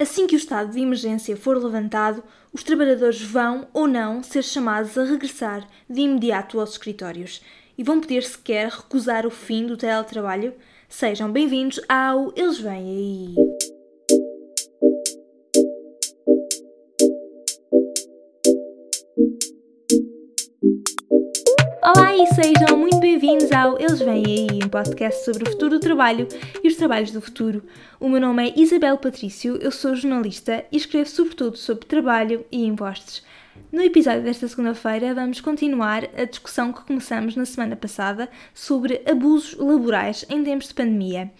Assim que o estado de emergência for levantado, os trabalhadores vão ou não ser chamados a regressar de imediato aos escritórios e vão poder sequer recusar o fim do teletrabalho? Sejam bem-vindos ao Eles Vêm Aí! Olá e sejam muito bem-vindos ao Eles Vêm Aí, um podcast sobre o futuro do trabalho e os trabalhos do futuro. O meu nome é Isabel Patrício, eu sou jornalista e escrevo sobretudo sobre trabalho e impostos. No episódio desta segunda-feira, vamos continuar a discussão que começamos na semana passada sobre abusos laborais em tempos de pandemia.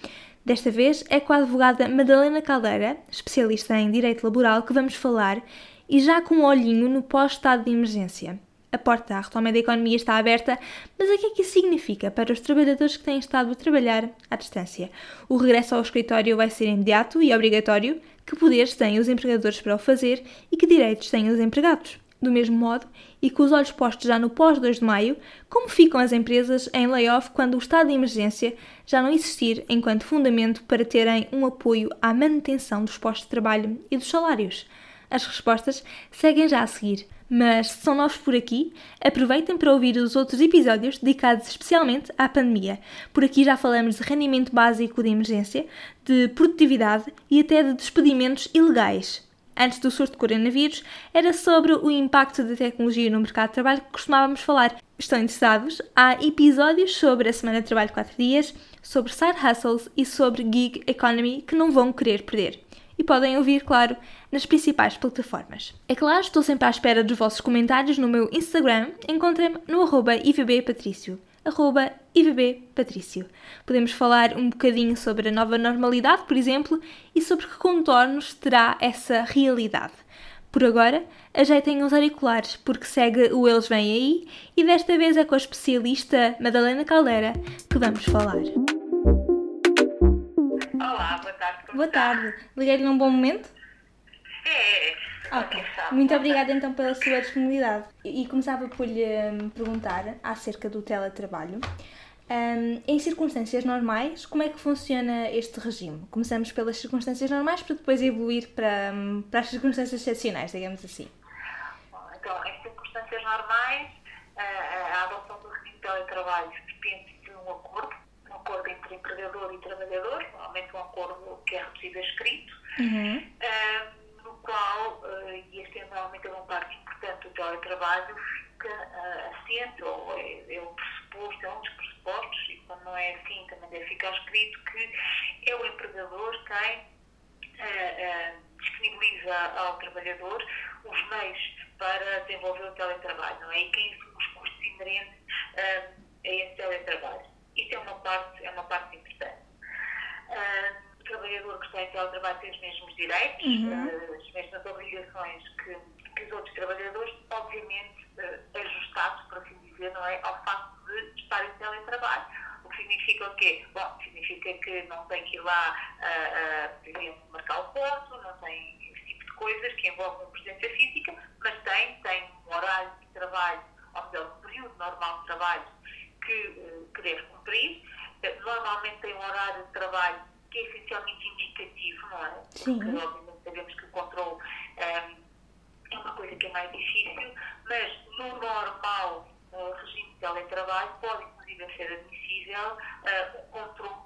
Desta vez é com a advogada Madalena Caldeira, especialista em direito laboral, que vamos falar e já com um olhinho no pós-estado de emergência. A porta à retoma da economia está aberta, mas o que é que isso significa para os trabalhadores que têm estado a trabalhar à distância? O regresso ao escritório vai ser imediato e obrigatório? Que poderes têm os empregadores para o fazer e que direitos têm os empregados? Do mesmo modo, e com os olhos postos já no pós-2 de maio, como ficam as empresas em layoff quando o estado de emergência já não existir enquanto fundamento para terem um apoio à manutenção dos postos de trabalho e dos salários? As respostas seguem já a seguir. Mas se são novos por aqui, aproveitem para ouvir os outros episódios dedicados especialmente à pandemia. Por aqui já falamos de rendimento básico de emergência, de produtividade e até de despedimentos ilegais. Antes do surto de coronavírus, era sobre o impacto da tecnologia no mercado de trabalho que costumávamos falar. Estão interessados? Há episódios sobre a semana de trabalho de 4 dias, sobre side hustles e sobre gig economy que não vão querer perder e podem ouvir, claro, nas principais plataformas. É claro, estou sempre à espera dos vossos comentários no meu Instagram. Encontrem-me no arroba ivbpatrício. Arroba ivbpatrício. Podemos falar um bocadinho sobre a nova normalidade, por exemplo, e sobre que contornos terá essa realidade. Por agora, ajeitem os auriculares, porque segue o Eles Vêm Aí e desta vez é com a especialista Madalena Caldeira que vamos falar. Boa tarde. Liguei-lhe num bom momento? É, é. Ok. Muito obrigada então pela sua disponibilidade. E começava por lhe hum, perguntar acerca do teletrabalho. Um, em circunstâncias normais, como é que funciona este regime? Começamos pelas circunstâncias normais para depois evoluir para, hum, para as circunstâncias excepcionais, digamos assim. Bom, então, em circunstâncias normais, a, a adoção do regime de teletrabalho depende de um acordo, um acordo entre empregador e trabalhador, normalmente um acordo que é reduzido a escrito, Uhum. um, no qual, uh, e este é normalmente uma parte importante do teletrabalho, fica uh, assente, ou é, é um pressuposto, é um dos pressupostos, e quando não é assim também deve ficar escrito, que é o empregador quem uh, uh, disponibiliza ao trabalhador os meios para desenvolver o teletrabalho, não é? E quem assume os custos inerentes uh, a esse teletrabalho. Isso é uma parte, é uma parte importante. Uh, o trabalhador que está em teletrabalho tem os mesmos direitos, Uhum. uh, as mesmas obrigações que, que os outros trabalhadores, obviamente uh, ajustados, por assim dizer, não é? Ao facto de estar em teletrabalho. O que significa o quê? Bom, significa que não tem que ir lá, uh, por exemplo, marcar o ponto, não tem esse tipo de coisas que envolvem presença física, mas tem, tem um horário de trabalho, ou melhor, um período normal de trabalho deve cumprir. Eh, Normalmente tem um horário de trabalho que é essencialmente indicativo, não é? Sim. Porque obviamente sabemos que o controle eh, é uma coisa que é mais difícil, mas no normal eh, regime de teletrabalho pode inclusive ser admissível eh, o controle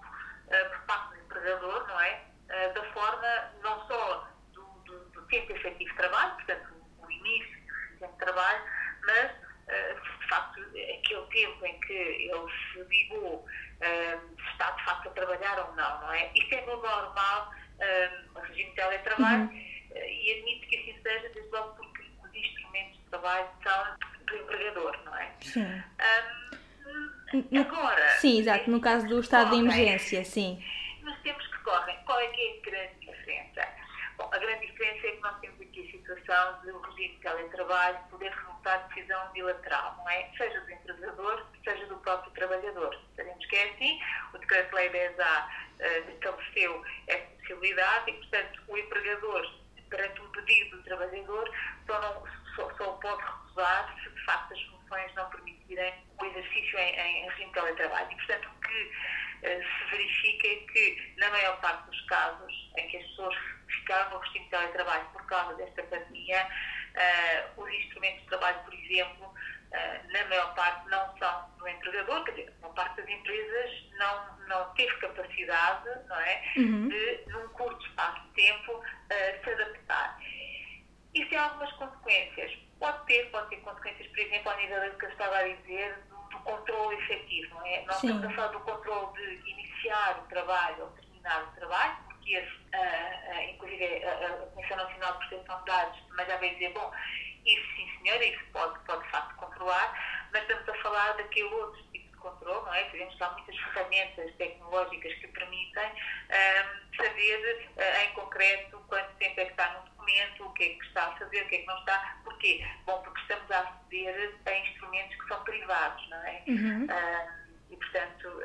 eh, por parte do empregador, não é? Eh, da forma não só do, do, do tempo efetivo de trabalho, portanto o, início do tempo de trabalho, mas de facto aquele tempo em que ele se ligou eh, se está de facto a trabalhar ou não, não é? Isto é no normal eh, regime de teletrabalho eh, e admito que assim seja, desde logo porque os instrumentos de trabalho são do empregador, não é? Sim. No- agora, Sim, exato. No caso do estado de Ok. emergência, sim. nos tempos que correm, qual é que é a grande diferença? Bom, a grande diferença é que nós temos aqui a situação de o regime de teletrabalho bilateral, não é? Seja do empregador, seja do próprio trabalhador. Sabemos que é assim, o Decreto-Lei 10A eh, estabeleceu essa possibilidade e, portanto, o empregador, perante um pedido do trabalhador, só, não, só, só pode recusar se, de facto, as funções não permitirem o exercício em, em regime de teletrabalho. E, portanto, o que eh, se verifica é que, na maior parte dos casos, em que as pessoas ficaram no regime de teletrabalho por causa desta pandemia, uh, os instrumentos de trabalho, por exemplo, uh, na maior parte não são do empregador, quer dizer, uma parte das empresas não, não teve capacidade não é, uhum. de, num curto espaço de tempo, uh, se adaptar. Isso tem algumas consequências. Pode ter, pode ter consequências, por exemplo, ao nível do que eu estava a dizer, do, do controle efetivo. Não é? Nós Sim. estamos a falar do controle de iniciar o trabalho ou terminar o trabalho, porque esse, inclusive a, a Comissão Nacional de Proteção de Dados também já veio dizer, bom, isso sim senhora, isso pode, pode de facto controlar, mas estamos a falar daquele outro tipo de controle, não é? Que há muitas ferramentas tecnológicas que permitem um, saber uh, em concreto quanto tempo é que está no documento, o que é que está a fazer, o que é que não está. Porquê? Bom, porque estamos a aceder a instrumentos que são privados, não é? Uhum. Um, e, portanto,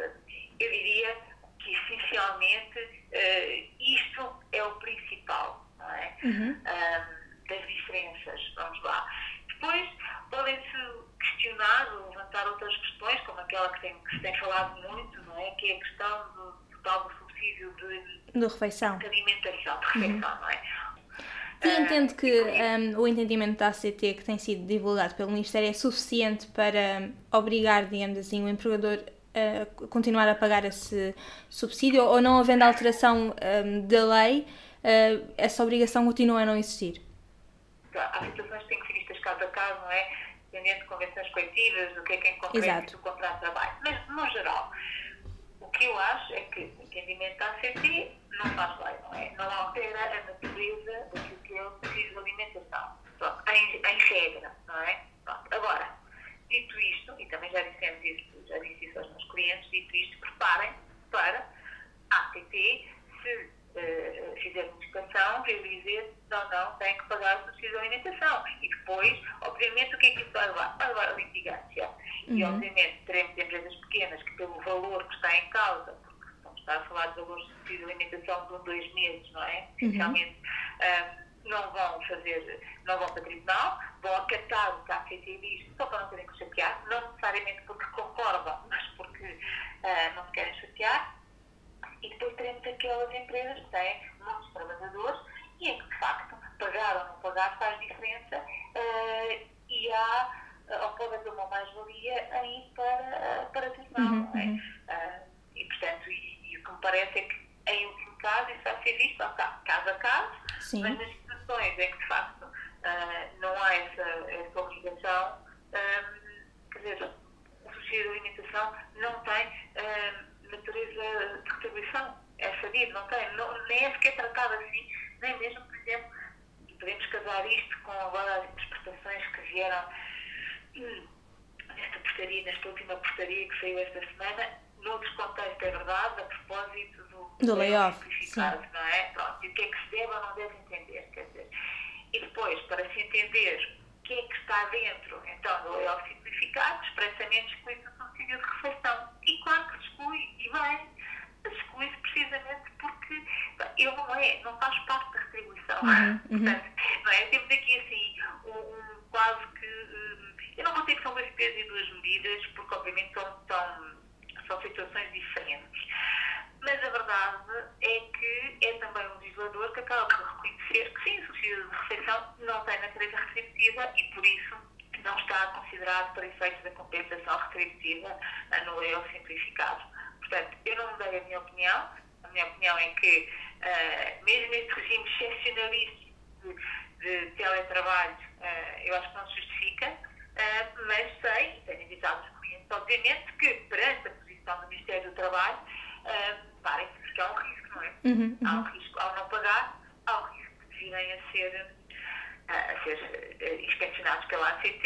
eu diria que essencialmente uh, isto é o principal, não é? Uhum. Um, das diferenças, vamos lá. Depois podem-se questionar ou levantar outras questões, como aquela que, tem, que se tem falado muito, não é? Que é a questão do, do tal do subsídio de, de refeição. De alimentação, de refeição, uhum. não é? E entende que um, o entendimento da ACT que tem sido divulgado pelo Ministério é suficiente para obrigar, digamos assim, o empregador a continuar a pagar esse subsídio ou não havendo alteração um, da lei, uh, essa obrigação continua a não existir? Há situações que têm que ser vistas caso a caso, não é? Dependendo de convenções coletivas, do que é que é concreto do contrato de trabalho. Mas, no geral, o que eu acho é que o entendimento da ACT não faz lei, não é? Não altera a natureza daquilo que é o preciso de alimentação. Pronto, em, em regra, não é? Pronto. Agora, dito isto, e também já dissemos isso, já disse isso aos meus clientes, dito isto, preparem para a ACT, se uh, fizer notificação, ver dizer não, não, tem que pagar o subsídio de alimentação. E depois, obviamente, o que é que isso vai levar? Vai levar a litigância. Uhum. E, obviamente, teremos empresas pequenas que, pelo valor que está em causa, porque estamos a falar de valores de subsídio de alimentação de um, dois meses, não é? Essencialmente, uhum. um, não vão fazer, não vão para tribunal, vão acatar o que a ACT diz, só para não terem que chatear, não necessariamente porque concordam, mas porque uh, não se querem chatear. E depois teremos aquelas empresas que têm muitos trabalhadores e em que, de facto, pagar ou não pagar faz diferença uh, e há, uh, ou pode haver uma mais-valia em para, uh, para tribunal, uhum, não é? Uh, e, portanto, e, e, o que me parece é que, em último caso, isso vai ser visto caso a caso, Sim. mas nas situações em que, de facto, não há essa, essa obrigação, quer dizer, o subsídio de alimentação não tem natureza de retribuição, é sabido, não tem, não, nem é sequer tratado assim nem mesmo, por exemplo, podemos casar isto com agora as interpretações que vieram hum, nesta portaria, nesta última portaria que saiu esta semana, noutros contextos é verdade, a propósito do, do layoff, não é? Pronto, e o que é que se deve ou não deve entender, quer dizer. E depois, para se entender que é que está dentro, então, do layoff simplificado, expressamente exclui-se o subsídio de refeição. E claro que exclui, e bem, exclui-se precisamente porque ele não é, não faz parte da retribuição. Uhum, uhum. Portanto, não é? Temos aqui assim um, um quase que. Um, eu não vou dizer que são dois pesos e duas medidas, porque obviamente são, são, são situações diferentes. Mas a verdade é que é também um legislador que acaba por reconhecer que sim, o subsídio de refeição não tem natureza retributiva e por isso não está considerado para efeitos da compensação retributiva no lei simplificado. Portanto, eu não mudei a minha opinião. A minha opinião é que, uh, mesmo este regime excepcionalista de, de teletrabalho, uh, eu acho que não se justifica, uh, mas sei, e tenho avisado os clientes, obviamente, que perante a posição do Ministério do Trabalho, uh, parece que há um risco, não é? Uhum, uhum. Há um risco, ao não pagar, há um risco de virem a ser, a ser inspecionados pela ACT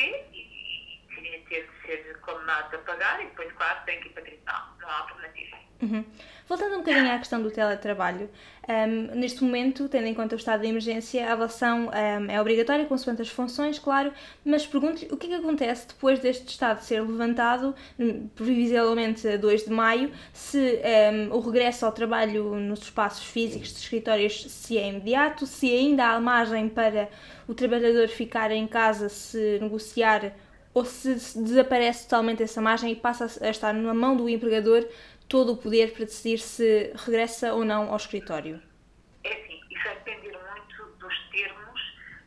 ter de ser condenados a pagar e depois, claro, tem que ir para tribunal. Não há alternativa. Uhum. Voltando um bocadinho à questão do teletrabalho, um, neste momento, tendo em conta o estado de emergência, a avaliação um, é obrigatória, consoante as funções, claro, mas pergunto o que é que acontece depois deste estado ser levantado, hum, previsivelmente a 2 de maio, se um, o regresso ao trabalho nos espaços físicos de escritórios se é imediato, se ainda há margem para o trabalhador ficar em casa se negociar ou se desaparece totalmente essa margem e passa a estar na mão do empregador todo o poder para decidir se regressa ou não ao escritório? É sim, isso vai depender muito dos termos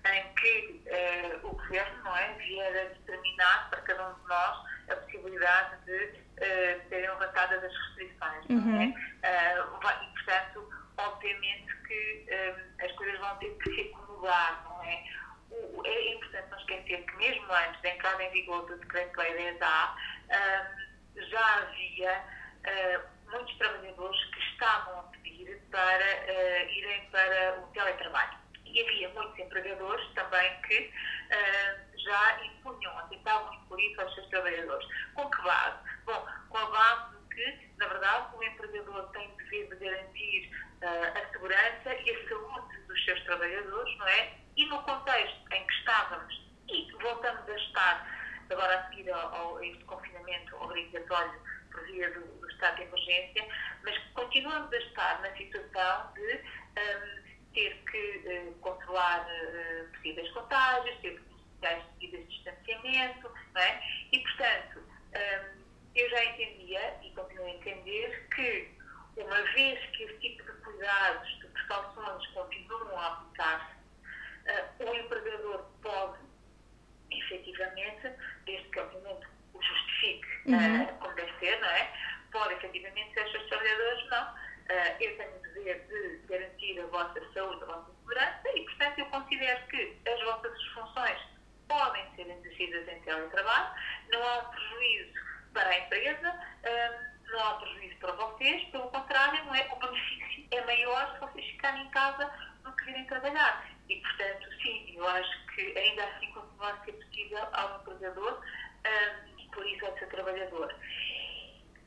em que eh, o governo não é, vier a determinar para cada um de nós a possibilidade de eh, serem levantadas as restrições. É? Uhum. É? Uh, e, portanto, obviamente que as coisas vão ter que se acomodar, não é? O, é importante que mesmo antes da entrada em vigor do Decreto-Lei 10A, um, já havia uh, muitos trabalhadores que estavam a pedir para uh, irem para o teletrabalho. E havia muitos empregadores também que uh, já impunham, tentavam impor isso aos seus trabalhadores. Com que base? Bom, com a base de que, na verdade, o empregador tem o dever de garantir a segurança e a saúde dos seus trabalhadores, não é? E no contexto em que estávamos e voltamos a estar agora a seguir ao, ao, este confinamento obrigatório por via do, do, estado de emergência, mas continuamos a estar na situação de um, ter que uh, controlar uh, possíveis contágios, ter que necessitar medidas de distanciamento, não é? E, portanto, um, eu já entendia e continuo a entender que, uma vez que esse tipo de cuidados, de precauções continuam a aplicar-se, uh, o empregador pode, efetivamente, desde que, obviamente, o justifique uhum. uh, como deve ser, não é? Pode, efetivamente, ser seus trabalhadores, não. Uh, eu tenho o dever de garantir a vossa saúde, a vossa segurança e, portanto, eu considero que as vossas funções podem ser exercidas em teletrabalho, não há um prejuízo para a empresa, não há prejuízo para vocês, pelo contrário, não é? o benefício é maior se vocês ficarem em casa virem trabalhar. E, portanto, sim, eu acho que ainda assim continua a ser possível ao empregador um, e, por isso, ao seu trabalhador.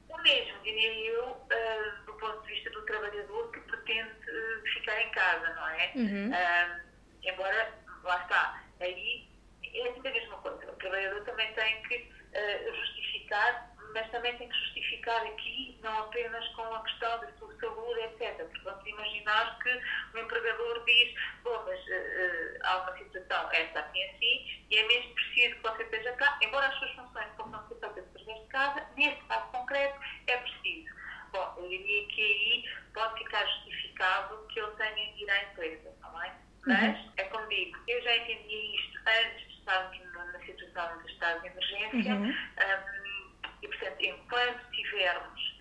O mesmo, diria eu, uh, do ponto de vista do trabalhador que pretende uh, ficar em casa, não é? Uhum. Uh, embora, lá está, aí é sempre a mesma coisa. O trabalhador também tem que justificar mas também tem que justificar aqui, não apenas com a questão da sua saúde, etc. Porque vamos imaginar que o empregador diz, bom, mas uh, há uma situação, esta assim assim, e é mesmo preciso que você esteja cá, embora as suas funções possam ser feitas através de casa, neste caso concreto, é preciso. Bom, eu diria que aí pode ficar justificado que ele tenha de ir à empresa, está bem? Mas, uhum. é como digo, eu já entendia isto antes de estarmos na situação de estado de emergência. Uhum. Um, e, portanto, enquanto tivermos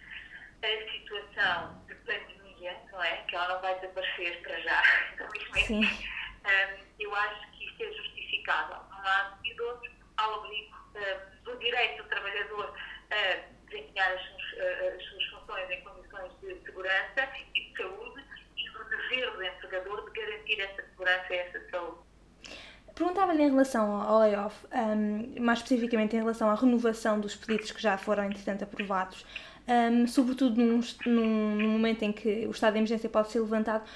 a situação de pandemia, não é? Que ela não vai desaparecer para já, infelizmente, um, eu acho que isto é justificável, de um lado e do outro, ao abrigo um, do direito do trabalhador a desempenhar as, as suas funções em condições de segurança e de saúde e do dever do empregador de garantir essa segurança e essa saúde. Perguntava-lhe em relação ao layoff, um, mais especificamente em relação à renovação dos pedidos que já foram, entretanto, aprovados, um, sobretudo num, num, num, momento em que o estado de emergência pode ser levantado,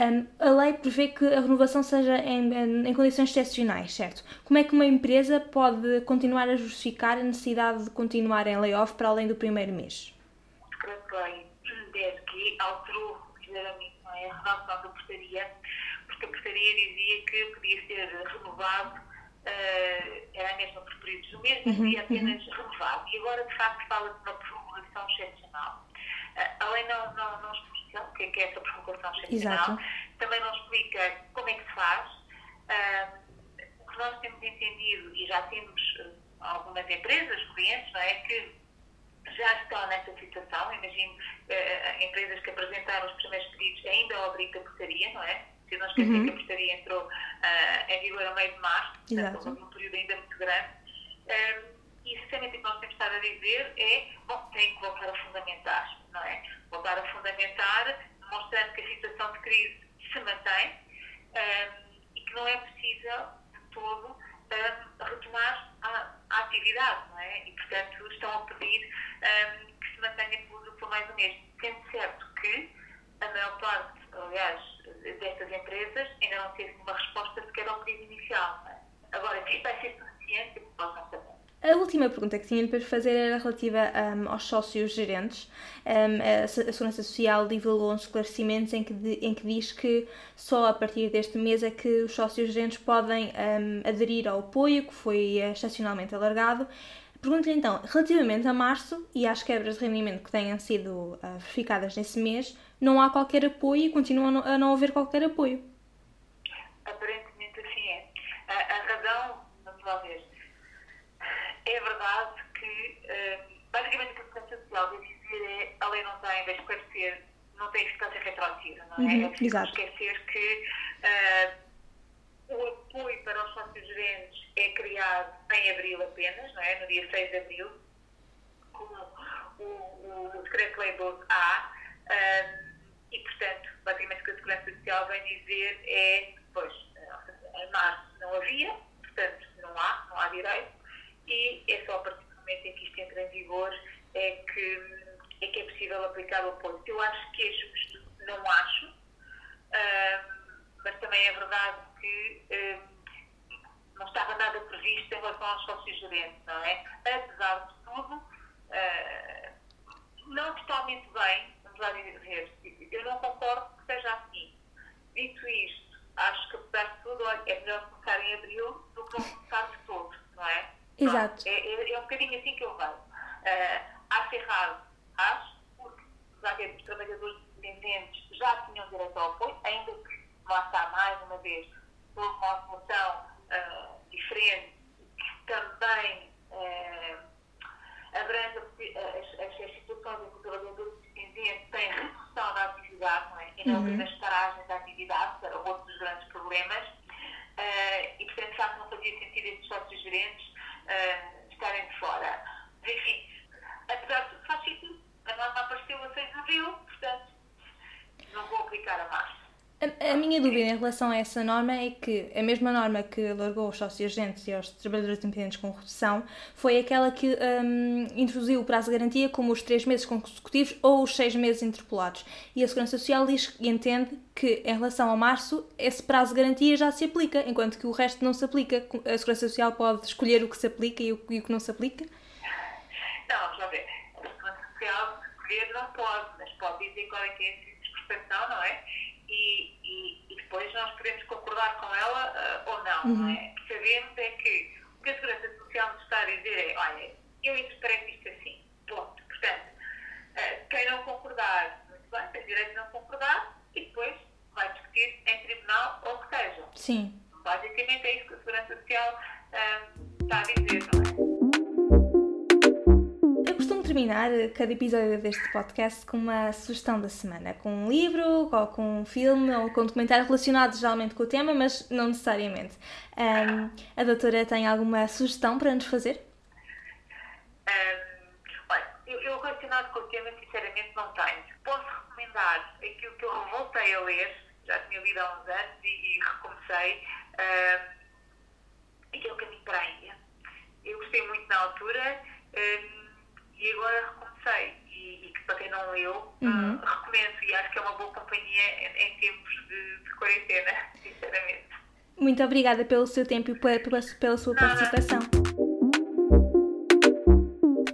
um, a lei prevê que a renovação seja em, em, condições excepcionais, certo? Como é que uma empresa pode continuar a justificar a necessidade de continuar em layoff para além do primeiro mês? A lei, desde que alterou ligeiramente é? a redação da portaria, porque a portaria dizia que podia ser renovado, uh, era mesmo por períodos do mês, mas podia apenas uhum. renovado. E agora, de facto, fala de uma prorrogação excepcional. Uh, a lei não, não, não explica o que é, que é essa prorrogação excepcional, Exato. também não explica como é que se faz. Uh, o que nós temos entendido, e já temos algumas empresas, clientes, não é, que já estão nessa situação. Imagino uh, empresas que apresentaram os primeiros pedidos ainda obriga a portaria, não é? Se não esquecer uhum. que a portaria entrou uh, em vigor a meio de março, portanto, houve um período ainda muito grande. Um, e sinceramente o que nós temos estado a dizer é, bom, tem que voltar a fundamentar, não é? Voltar a fundamentar, mostrando que a situação de crise se mantém um, e que não é possível de todo um, retomar a, a, atividade, não é? E, portanto, estão a pedir que se mantenha por, por mais um mês. Sendo certo que a maior parte, aliás, destas empresas ainda não teve uma resposta sequer ao pedido inicial. É? Agora, que isto vai ser suficiente, posso não saber. A última pergunta que tinha para fazer era relativa um, aos sócios gerentes. Um, a Segurança Social divulgou uns esclarecimentos em que, de, em que diz que só a partir deste mês é que os sócios gerentes podem um, aderir ao apoio que foi excepcionalmente alargado. Pergunto-lhe então, relativamente a março e às quebras de rendimento que tenham sido uh, verificadas nesse mês, não há qualquer apoio e continua a não haver qualquer apoio? Aparentemente assim é. A, a razão, ver, é verdade que uh, Social vai dizer é a lei não tem, vai esclarecer, não tem eficácia retroativa, não é? Uhum, é preciso exato. esquecer que uh, o apoio para os sócios gerentes é criado em abril apenas, não é? No dia 6 de abril, como o, o decreto-lei 12A, um, e portanto, basicamente o que a Segurança Social vem dizer é, pois, em março não havia, portanto não há, não há direito, e é só a partir do momento em que isto entra em vigor é que é, que é possível aplicar o apoio. Eu acho que é justo, não acho, um, mas também é verdade que um, não estava nada previsto em relação aos sócios gerentes, não é? Apesar de tudo, uh, não totalmente bem, eu não concordo que seja assim. Dito isto, acho que apesar de tudo, é melhor começar em abril do que não começar de todo, não é? Exato. É, é, é, um bocadinho assim que eu vejo. Uh, acho errado, acho, porque já que os trabalhadores dependentes já tinham direito ao apoio, ainda que lá está mais uma vez, por uma solução uh, diferente, que também uh, abrange as, as, as situações em que o trabalhador dependente tem redução da uhum. paragens da atividade, para outros grandes problemas. Uh, e, portanto, de facto, não fazia sentido estes sócios gerentes uh, estarem de fora. Mas, enfim, apesar de tudo, faz sentido. A norma apareceu a 6 de abril, portanto, não vou aplicar a março. A, a, minha dúvida em relação a essa norma é que a mesma norma que alargou aos sócios agentes e aos trabalhadores independentes com redução foi aquela que um, introduziu o prazo de garantia como os 3 meses consecutivos ou os 6 meses interpolados. E a Segurança Social diz e entende que em relação a março esse prazo de garantia já se aplica, enquanto que o resto não se aplica. A Segurança Social pode escolher o que se aplica e o, e o que não se aplica? Não, já ver. A Segurança Social escolher não pode, mas pode dizer qual é que é a interpretação, não é? e, e, depois nós podemos concordar com ela uh, ou não, uhum. não é? O que sabemos é que o que a Segurança Social nos está a dizer é, olha, eu interpreto isto assim, ponto. Portanto, uh, quem não concordar, muito bem, tem direito a não concordar e depois vai discutir em tribunal ou o que seja. Sim. Basicamente é isso que a Segurança Social uh, está a dizer, não é? Terminar cada episódio deste podcast com uma sugestão da semana, com um livro, ou com um filme, ou com um documentário relacionado geralmente com o tema, mas não necessariamente. Um, a doutora tem alguma sugestão para nos fazer? Um, olha, eu, eu relacionado com o tema, sinceramente, não tenho. Posso recomendar aquilo que eu voltei a ler, já tinha lido há uns anos e, e recomecei, um, que é o Caminho para a Índia. Eu gostei muito na altura. Um, e agora recomecei. E, e que para quem não leu, uhum. uh, recomendo. E acho que é uma boa companhia em, em tempos de, de, quarentena, sinceramente. Muito obrigada pelo seu tempo e pela, pela sua Nada. participação.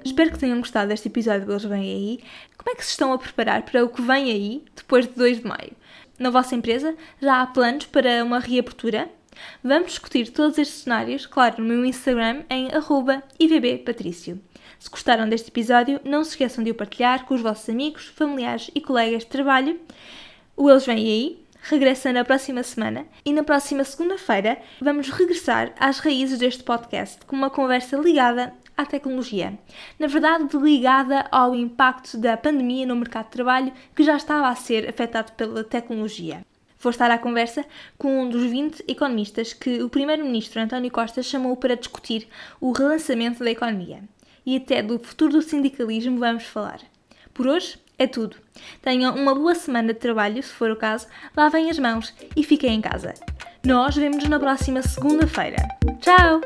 Espero que tenham gostado deste episódio do Eles Vêm Aí. Como é que se estão a preparar para o que vem aí depois de 2 de maio? Na vossa empresa já há planos para uma reabertura? Vamos discutir todos estes cenários, claro, no meu Instagram em ivbpatricio. Se gostaram deste episódio, não se esqueçam de o partilhar com os vossos amigos, familiares e colegas de trabalho. O Eles Vêm Aí regressa na próxima semana e na próxima segunda-feira vamos regressar às raízes deste podcast com uma conversa ligada à tecnologia. Na verdade, ligada ao impacto da pandemia no mercado de trabalho que já estava a ser afetado pela tecnologia. Vou estar à conversa com um dos 20 economistas que o Primeiro-Ministro António Costa chamou para discutir o relançamento da economia e até do futuro do sindicalismo vamos falar. Por hoje é tudo. Tenham uma boa semana de trabalho, se for o caso, lavem as mãos e fiquem em casa. Nós vemos-nos na próxima segunda-feira. Tchau!